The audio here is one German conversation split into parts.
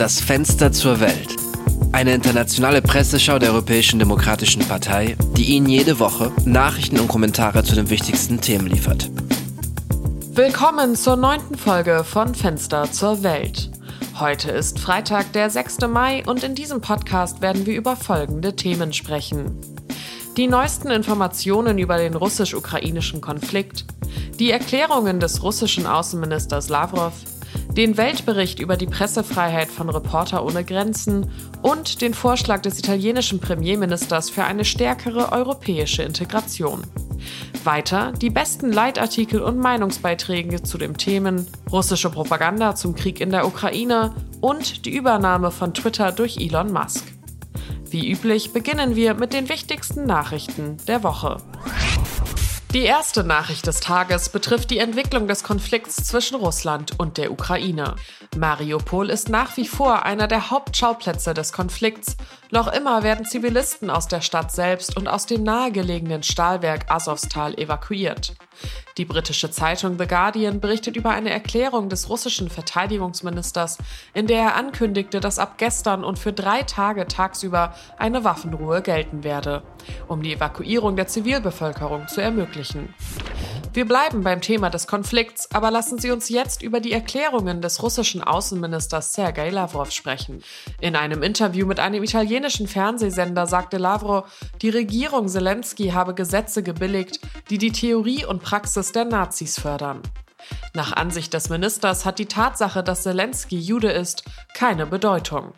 Das Fenster zur Welt. Eine internationale Presseschau der Europäischen Demokratischen Partei, die Ihnen jede Woche Nachrichten und Kommentare zu den wichtigsten Themen liefert. Willkommen zur neunten Folge von Fenster zur Welt. Heute ist Freitag, der 6. Mai und in diesem Podcast werden wir über folgende Themen sprechen. Die neuesten Informationen über den russisch-ukrainischen Konflikt, die Erklärungen des russischen Außenministers Lavrov, den Weltbericht über die Pressefreiheit von Reporter ohne Grenzen und den Vorschlag des italienischen Premierministers für eine stärkere europäische Integration. Weiter die besten Leitartikel und Meinungsbeiträge zu den Themen russische Propaganda zum Krieg in der Ukraine und die Übernahme von Twitter durch Elon Musk. Wie üblich beginnen wir mit den wichtigsten Nachrichten der Woche. Die erste Nachricht des Tages betrifft die Entwicklung des Konflikts zwischen Russland und der Ukraine. Mariupol ist nach wie vor einer der Hauptschauplätze des Konflikts. Noch immer werden Zivilisten aus der Stadt selbst und aus dem nahegelegenen Stahlwerk Azovstal evakuiert. Die britische Zeitung The Guardian berichtet über eine Erklärung des russischen Verteidigungsministers, in der er ankündigte, dass ab gestern und für drei Tage tagsüber eine Waffenruhe gelten werde, um die Evakuierung der Zivilbevölkerung zu ermöglichen. Wir bleiben beim Thema des Konflikts, aber lassen Sie uns jetzt über die Erklärungen des russischen Außenministers Sergei Lavrov sprechen. In einem Interview mit einem italienischen Fernsehsender sagte Lavrov, die Regierung Zelensky habe Gesetze gebilligt, die die Theorie und Praxis der Nazis fördern. Nach Ansicht des Ministers hat die Tatsache, dass Zelensky Jude ist, keine Bedeutung.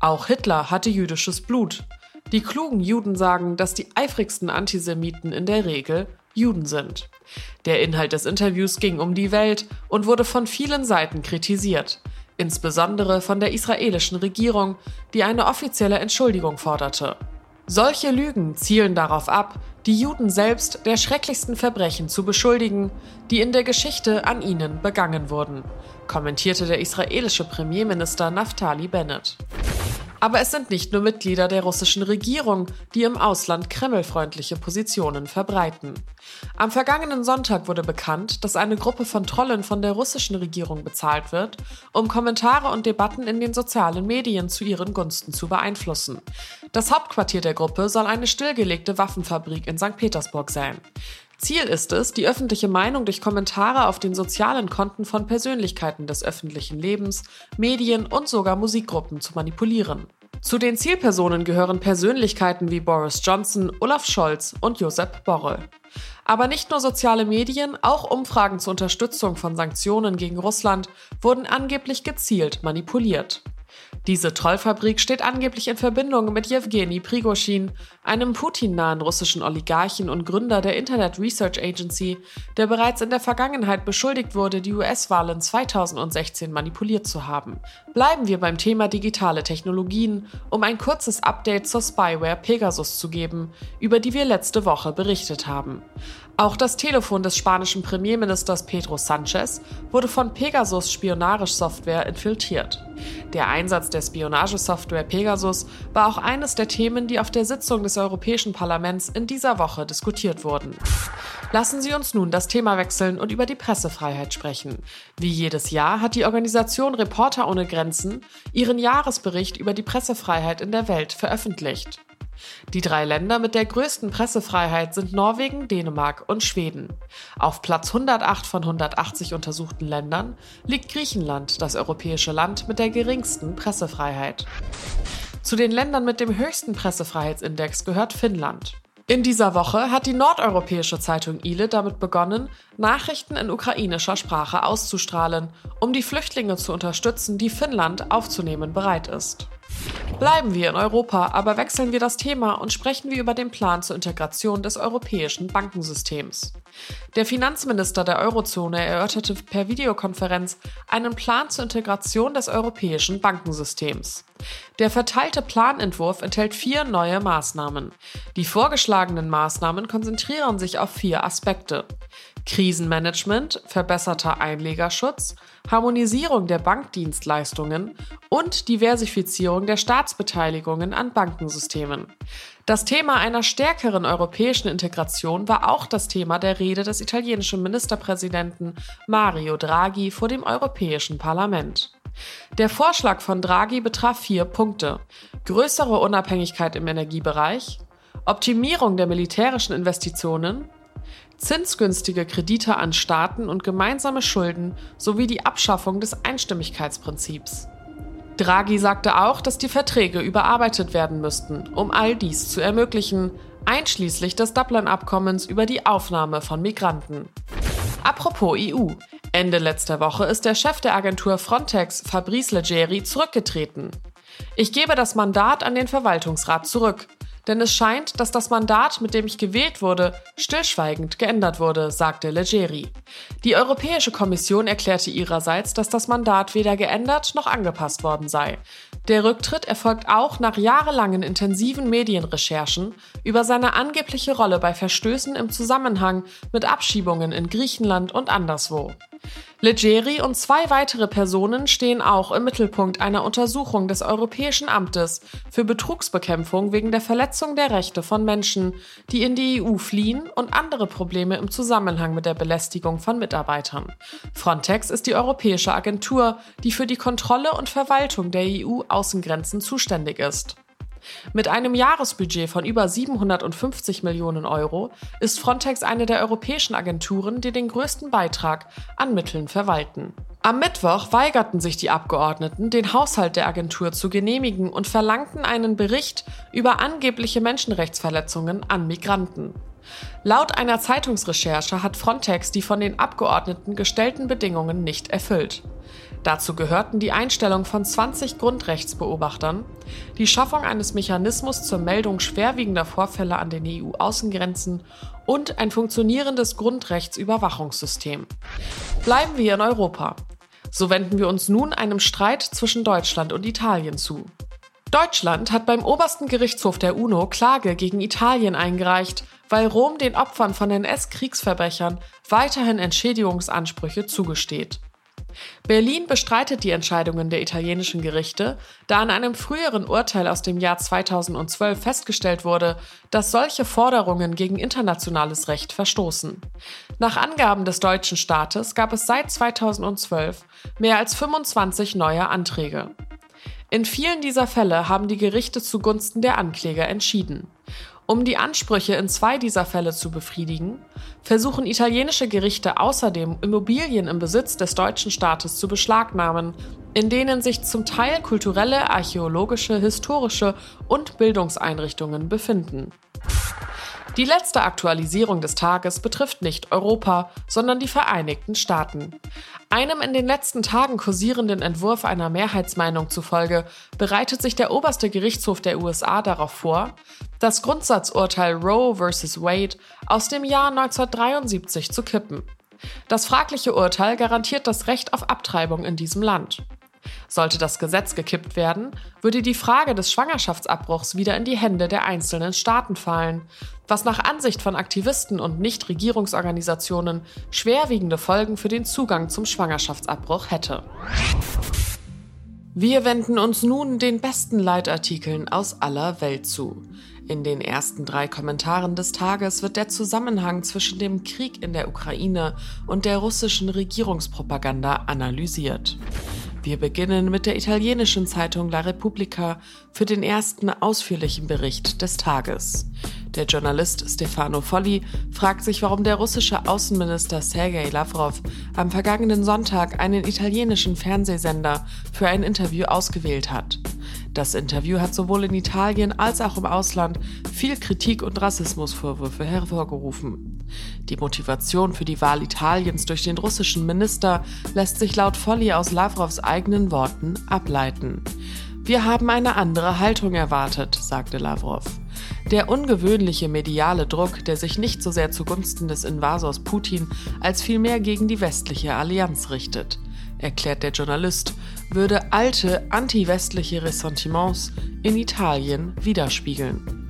Auch Hitler hatte jüdisches Blut. Die klugen Juden sagen, dass die eifrigsten Antisemiten in der Regel Juden sind. Der Inhalt des Interviews ging um die Welt und wurde von vielen Seiten kritisiert, insbesondere von der israelischen Regierung, die eine offizielle Entschuldigung forderte. Solche Lügen zielen darauf ab, die Juden selbst der schrecklichsten Verbrechen zu beschuldigen, die in der Geschichte an ihnen begangen wurden, kommentierte der israelische Premierminister Naftali Bennett. Aber es sind nicht nur Mitglieder der russischen Regierung, die im Ausland kremlfreundliche Positionen verbreiten. Am vergangenen Sonntag wurde bekannt, dass eine Gruppe von Trollen von der russischen Regierung bezahlt wird, um Kommentare und Debatten in den sozialen Medien zu ihren Gunsten zu beeinflussen. Das Hauptquartier der Gruppe soll eine stillgelegte Waffenfabrik in St. Petersburg sein. Ziel ist es, die öffentliche Meinung durch Kommentare auf den sozialen Konten von Persönlichkeiten des öffentlichen Lebens, Medien und sogar Musikgruppen zu manipulieren. Zu den Zielpersonen gehören Persönlichkeiten wie Boris Johnson, Olaf Scholz und Josep Borrell. Aber nicht nur soziale Medien, auch Umfragen zur Unterstützung von Sanktionen gegen Russland wurden angeblich gezielt manipuliert. Diese Trollfabrik steht angeblich in Verbindung mit Jewgeni Prigoschin, einem Putin-nahen russischen Oligarchen und Gründer der Internet Research Agency, der bereits in der Vergangenheit beschuldigt wurde, die US-Wahlen 2016 manipuliert zu haben. Bleiben wir beim Thema digitale Technologien, um ein kurzes Update zur Spyware Pegasus zu geben, über die wir letzte Woche berichtet haben. Auch das Telefon des spanischen Premierministers Pedro Sanchez wurde von Pegasus Spionage-Software infiltriert. Der Einsatz der Spionagesoftware Pegasus war auch eines der Themen, die auf der Sitzung des Europäischen Parlaments in dieser Woche diskutiert wurden. Lassen Sie uns nun das Thema wechseln und über die Pressefreiheit sprechen. Wie jedes Jahr hat die Organisation Reporter ohne Grenzen ihren Jahresbericht über die Pressefreiheit in der Welt veröffentlicht. Die drei Länder mit der größten Pressefreiheit sind Norwegen, Dänemark und Schweden. Auf Platz 108 von 180 untersuchten Ländern liegt Griechenland, das europäische Land mit der geringsten Pressefreiheit. Zu den Ländern mit dem höchsten Pressefreiheitsindex gehört Finnland. In dieser Woche hat die nordeuropäische Zeitung Ile damit begonnen, Nachrichten in ukrainischer Sprache auszustrahlen, um die Flüchtlinge zu unterstützen, die Finnland aufzunehmen bereit ist. Bleiben wir in Europa, aber wechseln wir das Thema und sprechen wir über den Plan zur Integration des europäischen Bankensystems. Der Finanzminister der Eurozone erörterte per Videokonferenz einen Plan zur Integration des europäischen Bankensystems. Der verteilte Planentwurf enthält vier neue Maßnahmen. Die vorgeschlagenen Maßnahmen konzentrieren sich auf vier Aspekte. Krisenmanagement, verbesserter Einlegerschutz, Harmonisierung der Bankdienstleistungen und Diversifizierung der Staatsbeteiligungen an Bankensystemen. Das Thema einer stärkeren europäischen Integration war auch das Thema der Rede des italienischen Ministerpräsidenten Mario Draghi vor dem Europäischen Parlament. Der Vorschlag von Draghi betraf vier Punkte. Größere Unabhängigkeit im Energiebereich, Optimierung der militärischen Investitionen, zinsgünstige Kredite an Staaten und gemeinsame Schulden sowie die Abschaffung des Einstimmigkeitsprinzips. Draghi sagte auch, dass die Verträge überarbeitet werden müssten, um all dies zu ermöglichen, einschließlich des Dublin-Abkommens über die Aufnahme von Migranten. Apropos EU. Ende letzter Woche ist der Chef der Agentur Frontex, Fabrice Leggeri, zurückgetreten. Ich gebe das Mandat an den Verwaltungsrat zurück, denn es scheint, dass das Mandat, mit dem ich gewählt wurde, stillschweigend geändert wurde, sagte Leggeri. Die Europäische Kommission erklärte ihrerseits, dass das Mandat weder geändert noch angepasst worden sei. Der Rücktritt erfolgt auch nach jahrelangen intensiven Medienrecherchen über seine angebliche Rolle bei Verstößen im Zusammenhang mit Abschiebungen in Griechenland und anderswo. Leggeri und zwei weitere Personen stehen auch im Mittelpunkt einer Untersuchung des Europäischen Amtes für Betrugsbekämpfung wegen der Verletzung der Rechte von Menschen, die in die EU fliehen und andere Probleme im Zusammenhang mit der Belästigung von Mitarbeitern. Frontex ist die europäische Agentur, die für die Kontrolle und Verwaltung der EU-Außengrenzen zuständig ist. Mit einem Jahresbudget von über 750 Millionen Euro ist Frontex eine der europäischen Agenturen, die den größten Beitrag an Mitteln verwalten. Am Mittwoch weigerten sich die Abgeordneten, den Haushalt der Agentur zu genehmigen und verlangten einen Bericht über angebliche Menschenrechtsverletzungen an Migranten. Laut einer Zeitungsrecherche hat Frontex die von den Abgeordneten gestellten Bedingungen nicht erfüllt. Dazu gehörten die Einstellung von 20 Grundrechtsbeobachtern, die Schaffung eines Mechanismus zur Meldung schwerwiegender Vorfälle an den EU-Außengrenzen und ein funktionierendes Grundrechtsüberwachungssystem. Bleiben wir in Europa. So wenden wir uns nun einem Streit zwischen Deutschland und Italien zu. Deutschland hat beim obersten Gerichtshof der UNO Klage gegen Italien eingereicht, weil Rom den Opfern von NS-Kriegsverbrechern weiterhin Entschädigungsansprüche zugesteht. Berlin bestreitet die Entscheidungen der italienischen Gerichte, da in einem früheren Urteil aus dem Jahr 2012 festgestellt wurde, dass solche Forderungen gegen internationales Recht verstoßen. Nach Angaben des deutschen Staates gab es seit 2012 mehr als 25 neue Anträge. In vielen dieser Fälle haben die Gerichte zugunsten der Ankläger entschieden. Um die Ansprüche in zwei dieser Fälle zu befriedigen, versuchen italienische Gerichte außerdem Immobilien im Besitz des deutschen Staates zu beschlagnahmen, in denen sich zum Teil kulturelle, archäologische, historische und Bildungseinrichtungen befinden. Die letzte Aktualisierung des Tages betrifft nicht Europa, sondern die Vereinigten Staaten. Einem in den letzten Tagen kursierenden Entwurf einer Mehrheitsmeinung zufolge bereitet sich der oberste Gerichtshof der USA darauf vor, das Grundsatzurteil Roe vs. Wade aus dem Jahr 1973 zu kippen. Das fragliche Urteil garantiert das Recht auf Abtreibung in diesem Land. Sollte das Gesetz gekippt werden, würde die Frage des Schwangerschaftsabbruchs wieder in die Hände der einzelnen Staaten fallen, was nach Ansicht von Aktivisten und Nichtregierungsorganisationen schwerwiegende Folgen für den Zugang zum Schwangerschaftsabbruch hätte. Wir wenden uns nun den besten Leitartikeln aus aller Welt zu. In den ersten drei Kommentaren des Tages wird der Zusammenhang zwischen dem Krieg in der Ukraine und der russischen Regierungspropaganda analysiert. Wir beginnen mit der italienischen Zeitung La Repubblica für den ersten ausführlichen Bericht des Tages. Der Journalist Stefano Folli fragt sich, warum der russische Außenminister Sergei Lavrov am vergangenen Sonntag einen italienischen Fernsehsender für ein Interview ausgewählt hat. Das Interview hat sowohl in Italien als auch im Ausland viel Kritik und Rassismusvorwürfe hervorgerufen. Die Motivation für die Wahl Italiens durch den russischen Minister lässt sich laut Folli aus Lavrovs eigenen Worten ableiten. Wir haben eine andere Haltung erwartet, sagte Lavrov. Der ungewöhnliche mediale Druck, der sich nicht so sehr zugunsten des Invasors Putin als vielmehr gegen die westliche Allianz richtet erklärt der Journalist, würde alte anti-westliche Ressentiments in Italien widerspiegeln.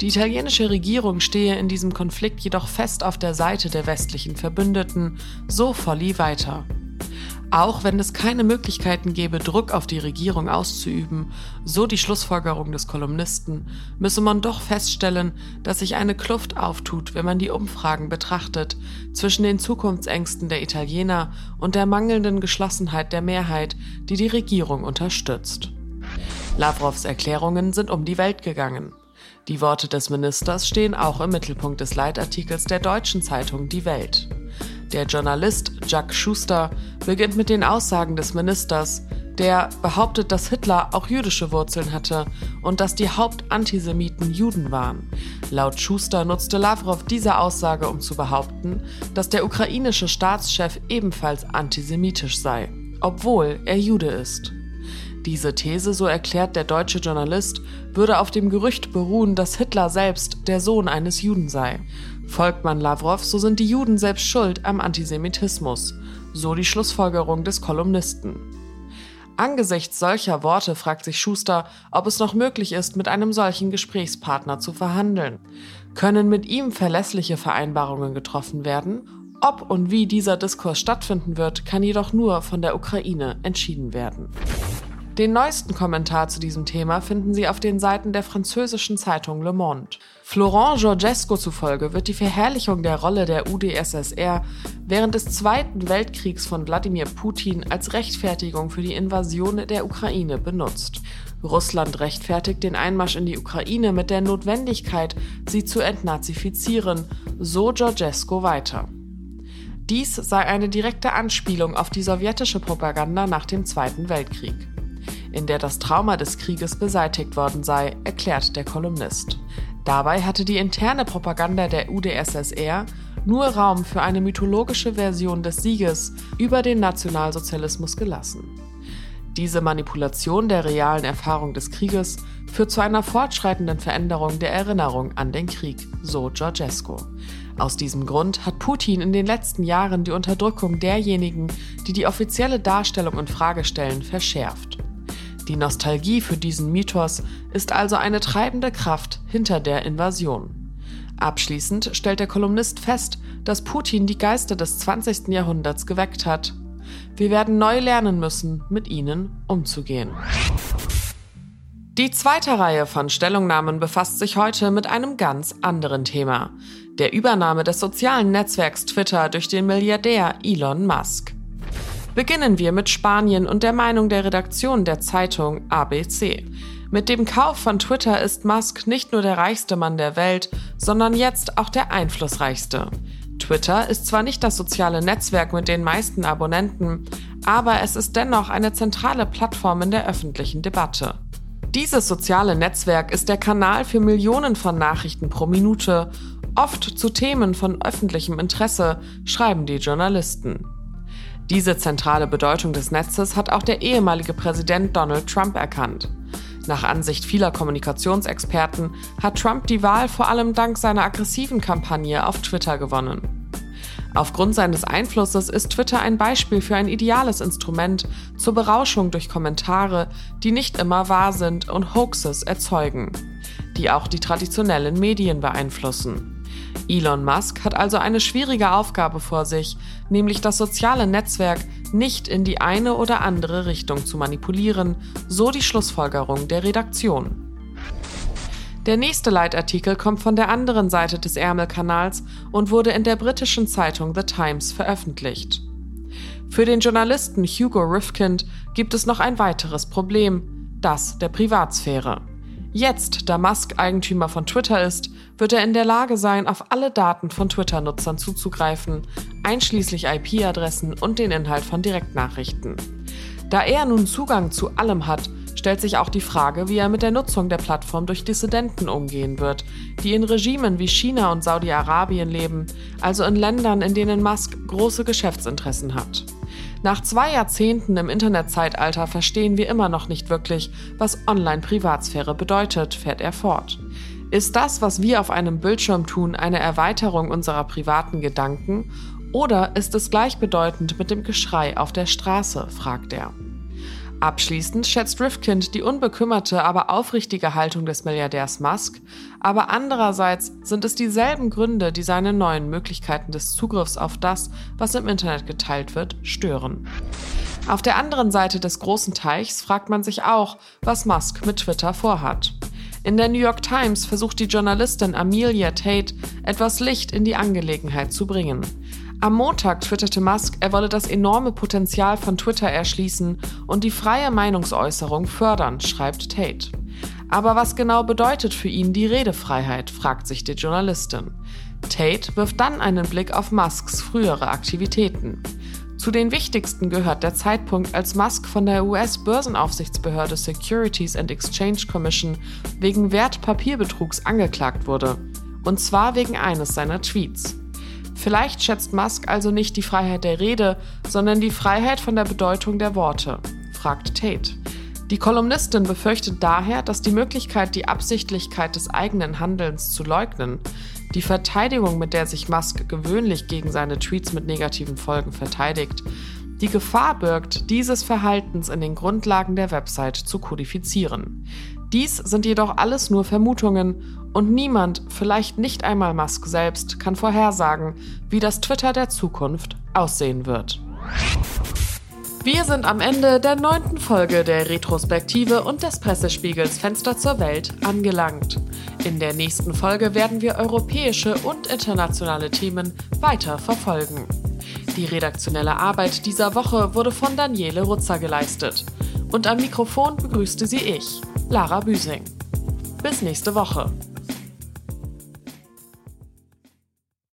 Die italienische Regierung stehe in diesem Konflikt jedoch fest auf der Seite der westlichen Verbündeten, so Folli weiter. Auch wenn es keine Möglichkeiten gäbe, Druck auf die Regierung auszuüben, so die Schlussfolgerung des Kolumnisten, müsse man doch feststellen, dass sich eine Kluft auftut, wenn man die Umfragen betrachtet, zwischen den Zukunftsängsten der Italiener und der mangelnden Geschlossenheit der Mehrheit, die die Regierung unterstützt. Lavrovs Erklärungen sind um die Welt gegangen. Die Worte des Ministers stehen auch im Mittelpunkt des Leitartikels der deutschen Zeitung Die Welt. Der Journalist Jack Schuster beginnt mit den Aussagen des Ministers, der behauptet, dass Hitler auch jüdische Wurzeln hatte und dass die Hauptantisemiten Juden waren. Laut Schuster nutzte Lavrov diese Aussage, um zu behaupten, dass der ukrainische Staatschef ebenfalls antisemitisch sei, obwohl er Jude ist. Diese These, so erklärt der deutsche Journalist, würde auf dem Gerücht beruhen, dass Hitler selbst der Sohn eines Juden sei. Folgt man Lavrov, so sind die Juden selbst schuld am Antisemitismus. So die Schlussfolgerung des Kolumnisten. Angesichts solcher Worte fragt sich Schuster, ob es noch möglich ist, mit einem solchen Gesprächspartner zu verhandeln. Können mit ihm verlässliche Vereinbarungen getroffen werden? Ob und wie dieser Diskurs stattfinden wird, kann jedoch nur von der Ukraine entschieden werden. Den neuesten Kommentar zu diesem Thema finden Sie auf den Seiten der französischen Zeitung Le Monde. Florent Georgesco zufolge wird die Verherrlichung der Rolle der UdSSR während des Zweiten Weltkriegs von Wladimir Putin als Rechtfertigung für die Invasion der Ukraine benutzt. Russland rechtfertigt den Einmarsch in die Ukraine mit der Notwendigkeit, sie zu entnazifizieren, so Georgesco weiter. Dies sei eine direkte Anspielung auf die sowjetische Propaganda nach dem Zweiten Weltkrieg in der das Trauma des Krieges beseitigt worden sei, erklärt der Kolumnist. Dabei hatte die interne Propaganda der UdSSR nur Raum für eine mythologische Version des Sieges über den Nationalsozialismus gelassen. Diese Manipulation der realen Erfahrung des Krieges führt zu einer fortschreitenden Veränderung der Erinnerung an den Krieg, so Georgescu. Aus diesem Grund hat Putin in den letzten Jahren die Unterdrückung derjenigen, die die offizielle Darstellung in Frage stellen, verschärft. Die Nostalgie für diesen Mythos ist also eine treibende Kraft hinter der Invasion. Abschließend stellt der Kolumnist fest, dass Putin die Geister des 20. Jahrhunderts geweckt hat. Wir werden neu lernen müssen, mit ihnen umzugehen. Die zweite Reihe von Stellungnahmen befasst sich heute mit einem ganz anderen Thema, der Übernahme des sozialen Netzwerks Twitter durch den Milliardär Elon Musk. Beginnen wir mit Spanien und der Meinung der Redaktion der Zeitung ABC. Mit dem Kauf von Twitter ist Musk nicht nur der reichste Mann der Welt, sondern jetzt auch der einflussreichste. Twitter ist zwar nicht das soziale Netzwerk mit den meisten Abonnenten, aber es ist dennoch eine zentrale Plattform in der öffentlichen Debatte. Dieses soziale Netzwerk ist der Kanal für Millionen von Nachrichten pro Minute, oft zu Themen von öffentlichem Interesse, schreiben die Journalisten. Diese zentrale Bedeutung des Netzes hat auch der ehemalige Präsident Donald Trump erkannt. Nach Ansicht vieler Kommunikationsexperten hat Trump die Wahl vor allem dank seiner aggressiven Kampagne auf Twitter gewonnen. Aufgrund seines Einflusses ist Twitter ein Beispiel für ein ideales Instrument zur Berauschung durch Kommentare, die nicht immer wahr sind und Hoaxes erzeugen, die auch die traditionellen Medien beeinflussen. Elon Musk hat also eine schwierige Aufgabe vor sich, nämlich das soziale Netzwerk nicht in die eine oder andere Richtung zu manipulieren, so die Schlussfolgerung der Redaktion. Der nächste Leitartikel kommt von der anderen Seite des Ärmelkanals und wurde in der britischen Zeitung The Times veröffentlicht. Für den Journalisten Hugo Rifkind gibt es noch ein weiteres Problem, das der Privatsphäre. Jetzt, da Musk Eigentümer von Twitter ist, wird er in der Lage sein, auf alle Daten von Twitter-Nutzern zuzugreifen, einschließlich IP-Adressen und den Inhalt von Direktnachrichten. Da er nun Zugang zu allem hat, stellt sich auch die Frage, wie er mit der Nutzung der Plattform durch Dissidenten umgehen wird, die in Regimen wie China und Saudi-Arabien leben, also in Ländern, in denen Musk große Geschäftsinteressen hat. Nach zwei Jahrzehnten im Internetzeitalter verstehen wir immer noch nicht wirklich, was Online-Privatsphäre bedeutet, fährt er fort. Ist das, was wir auf einem Bildschirm tun, eine Erweiterung unserer privaten Gedanken oder ist es gleichbedeutend mit dem Geschrei auf der Straße, fragt er. Abschließend schätzt Rifkind die unbekümmerte, aber aufrichtige Haltung des Milliardärs Musk, aber andererseits sind es dieselben Gründe, die seine neuen Möglichkeiten des Zugriffs auf das, was im Internet geteilt wird, stören. Auf der anderen Seite des großen Teichs fragt man sich auch, was Musk mit Twitter vorhat. In der New York Times versucht die Journalistin Amelia Tate, etwas Licht in die Angelegenheit zu bringen. Am Montag twitterte Musk, er wolle das enorme Potenzial von Twitter erschließen und die freie Meinungsäußerung fördern, schreibt Tate. Aber was genau bedeutet für ihn die Redefreiheit, fragt sich die Journalistin. Tate wirft dann einen Blick auf Musks frühere Aktivitäten. Zu den wichtigsten gehört der Zeitpunkt, als Musk von der US-Börsenaufsichtsbehörde Securities and Exchange Commission wegen Wertpapierbetrugs angeklagt wurde. Und zwar wegen eines seiner Tweets. Vielleicht schätzt Musk also nicht die Freiheit der Rede, sondern die Freiheit von der Bedeutung der Worte, fragt Tate. Die Kolumnistin befürchtet daher, dass die Möglichkeit, die Absichtlichkeit des eigenen Handelns zu leugnen, die Verteidigung, mit der sich Musk gewöhnlich gegen seine Tweets mit negativen Folgen verteidigt, die Gefahr birgt, dieses Verhaltens in den Grundlagen der Website zu kodifizieren. Dies sind jedoch alles nur Vermutungen und niemand, vielleicht nicht einmal Musk selbst, kann vorhersagen, wie das Twitter der Zukunft aussehen wird. Wir sind am Ende der neunten Folge der Retrospektive und des Pressespiegels Fenster zur Welt angelangt. In der nächsten Folge werden wir europäische und internationale Themen weiter verfolgen. Die redaktionelle Arbeit dieser Woche wurde von Daniele Rutzer geleistet. Und am Mikrofon begrüßte sie ich, Lara Büsing. Bis nächste Woche.